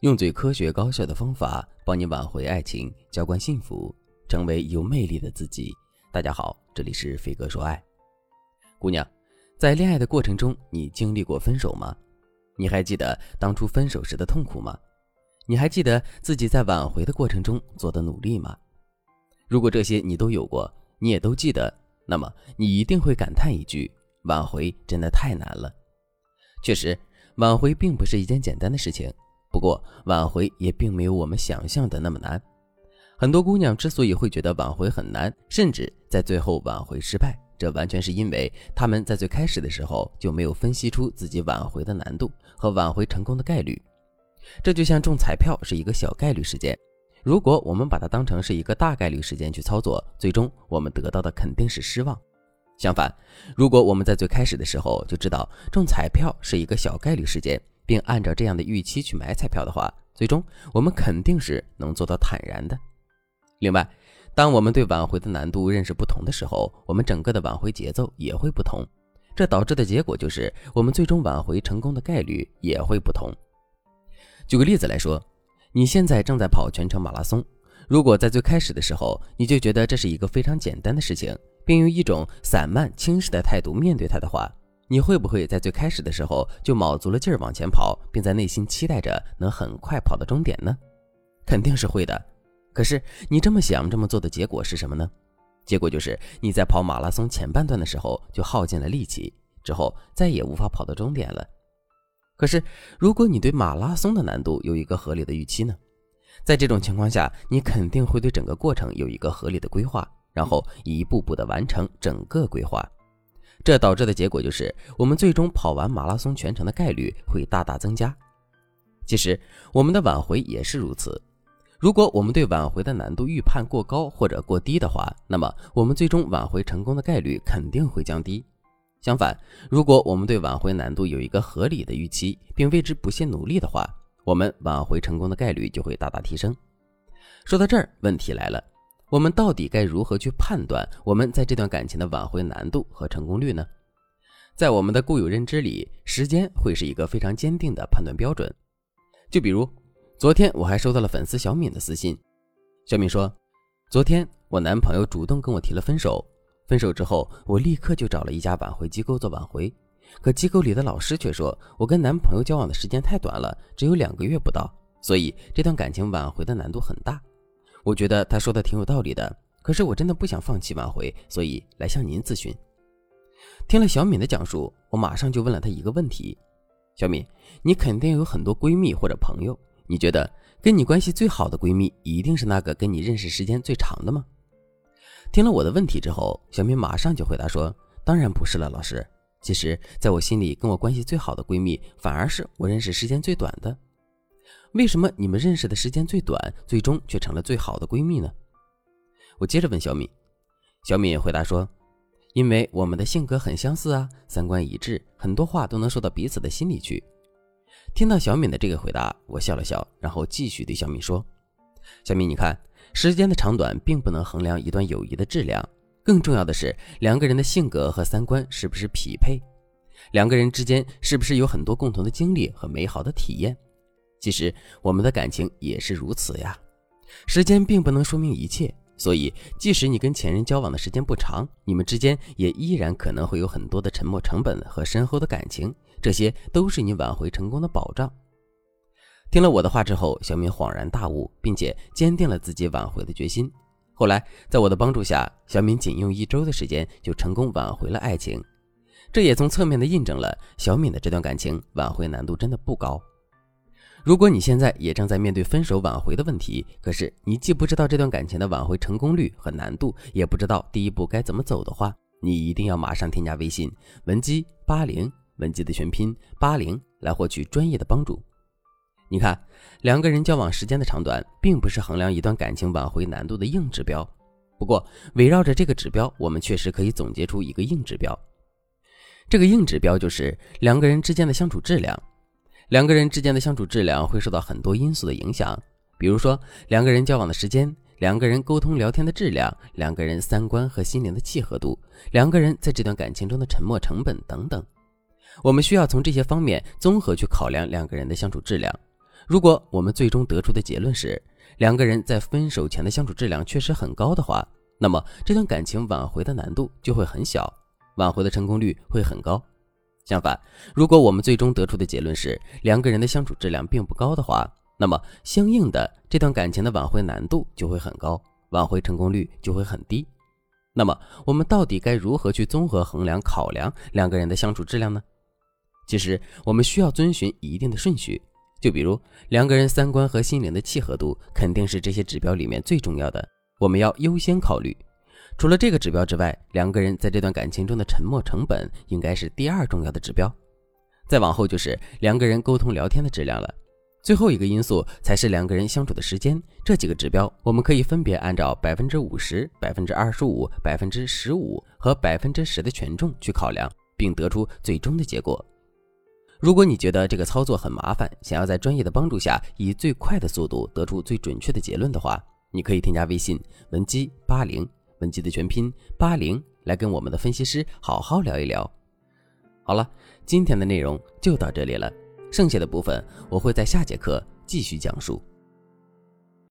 用最科学高效的方法帮你挽回爱情，浇灌幸福，成为有魅力的自己。大家好，这里是飞哥说爱。姑娘，在恋爱的过程中，你经历过分手吗？你还记得当初分手时的痛苦吗？你还记得自己在挽回的过程中做的努力吗？如果这些你都有过，你也都记得，那么你一定会感叹一句：挽回真的太难了。确实，挽回并不是一件简单的事情。不过，挽回也并没有我们想象的那么难。很多姑娘之所以会觉得挽回很难，甚至在最后挽回失败，这完全是因为她们在最开始的时候就没有分析出自己挽回的难度和挽回成功的概率。这就像中彩票是一个小概率事件，如果我们把它当成是一个大概率事件去操作，最终我们得到的肯定是失望。相反，如果我们在最开始的时候就知道中彩票是一个小概率事件，并按照这样的预期去买彩票的话，最终我们肯定是能做到坦然的。另外，当我们对挽回的难度认识不同的时候，我们整个的挽回节奏也会不同，这导致的结果就是我们最终挽回成功的概率也会不同。举个例子来说，你现在正在跑全程马拉松，如果在最开始的时候你就觉得这是一个非常简单的事情，并用一种散漫轻视的态度面对它的话，你会不会在最开始的时候就卯足了劲儿往前跑，并在内心期待着能很快跑到终点呢？肯定是会的。可是你这么想、这么做的结果是什么呢？结果就是你在跑马拉松前半段的时候就耗尽了力气，之后再也无法跑到终点了。可是如果你对马拉松的难度有一个合理的预期呢？在这种情况下，你肯定会对整个过程有一个合理的规划，然后一步步的完成整个规划。这导致的结果就是，我们最终跑完马拉松全程的概率会大大增加。其实，我们的挽回也是如此。如果我们对挽回的难度预判过高或者过低的话，那么我们最终挽回成功的概率肯定会降低。相反，如果我们对挽回难度有一个合理的预期，并为之不懈努力的话，我们挽回成功的概率就会大大提升。说到这儿，问题来了。我们到底该如何去判断我们在这段感情的挽回难度和成功率呢？在我们的固有认知里，时间会是一个非常坚定的判断标准。就比如，昨天我还收到了粉丝小敏的私信。小敏说，昨天我男朋友主动跟我提了分手，分手之后我立刻就找了一家挽回机构做挽回，可机构里的老师却说我跟男朋友交往的时间太短了，只有两个月不到，所以这段感情挽回的难度很大。我觉得他说的挺有道理的，可是我真的不想放弃挽回，所以来向您咨询。听了小敏的讲述，我马上就问了她一个问题：小敏，你肯定有很多闺蜜或者朋友，你觉得跟你关系最好的闺蜜一定是那个跟你认识时间最长的吗？听了我的问题之后，小敏马上就回答说：“当然不是了，老师。其实，在我心里，跟我关系最好的闺蜜反而是我认识时间最短的。”为什么你们认识的时间最短，最终却成了最好的闺蜜呢？我接着问小敏，小敏回答说：“因为我们的性格很相似啊，三观一致，很多话都能说到彼此的心里去。”听到小敏的这个回答，我笑了笑，然后继续对小敏说：“小敏，你看，时间的长短并不能衡量一段友谊的质量，更重要的是两个人的性格和三观是不是匹配，两个人之间是不是有很多共同的经历和美好的体验。”其实我们的感情也是如此呀，时间并不能说明一切，所以即使你跟前任交往的时间不长，你们之间也依然可能会有很多的沉默成本和深厚的感情，这些都是你挽回成功的保障。听了我的话之后，小敏恍然大悟，并且坚定了自己挽回的决心。后来在我的帮助下，小敏仅用一周的时间就成功挽回了爱情，这也从侧面的印证了小敏的这段感情挽回难度真的不高。如果你现在也正在面对分手挽回的问题，可是你既不知道这段感情的挽回成功率和难度，也不知道第一步该怎么走的话，你一定要马上添加微信文姬八零，文姬的全拼八零，来获取专业的帮助。你看，两个人交往时间的长短，并不是衡量一段感情挽回难度的硬指标。不过，围绕着这个指标，我们确实可以总结出一个硬指标。这个硬指标就是两个人之间的相处质量。两个人之间的相处质量会受到很多因素的影响，比如说两个人交往的时间、两个人沟通聊天的质量、两个人三观和心灵的契合度、两个人在这段感情中的沉没成本等等。我们需要从这些方面综合去考量两个人的相处质量。如果我们最终得出的结论是两个人在分手前的相处质量确实很高的话，那么这段感情挽回的难度就会很小，挽回的成功率会很高。相反，如果我们最终得出的结论是两个人的相处质量并不高的话，那么相应的这段感情的挽回难度就会很高，挽回成功率就会很低。那么我们到底该如何去综合衡量考量两个人的相处质量呢？其实我们需要遵循一定的顺序，就比如两个人三观和心灵的契合度肯定是这些指标里面最重要的，我们要优先考虑。除了这个指标之外，两个人在这段感情中的沉默成本应该是第二重要的指标，再往后就是两个人沟通聊天的质量了，最后一个因素才是两个人相处的时间。这几个指标，我们可以分别按照百分之五十、百分之二十五、百分之十五和百分之十的权重去考量，并得出最终的结果。如果你觉得这个操作很麻烦，想要在专业的帮助下以最快的速度得出最准确的结论的话，你可以添加微信文姬八零。本期的全拼八零，来跟我们的分析师好好聊一聊。好了，今天的内容就到这里了，剩下的部分我会在下节课继续讲述。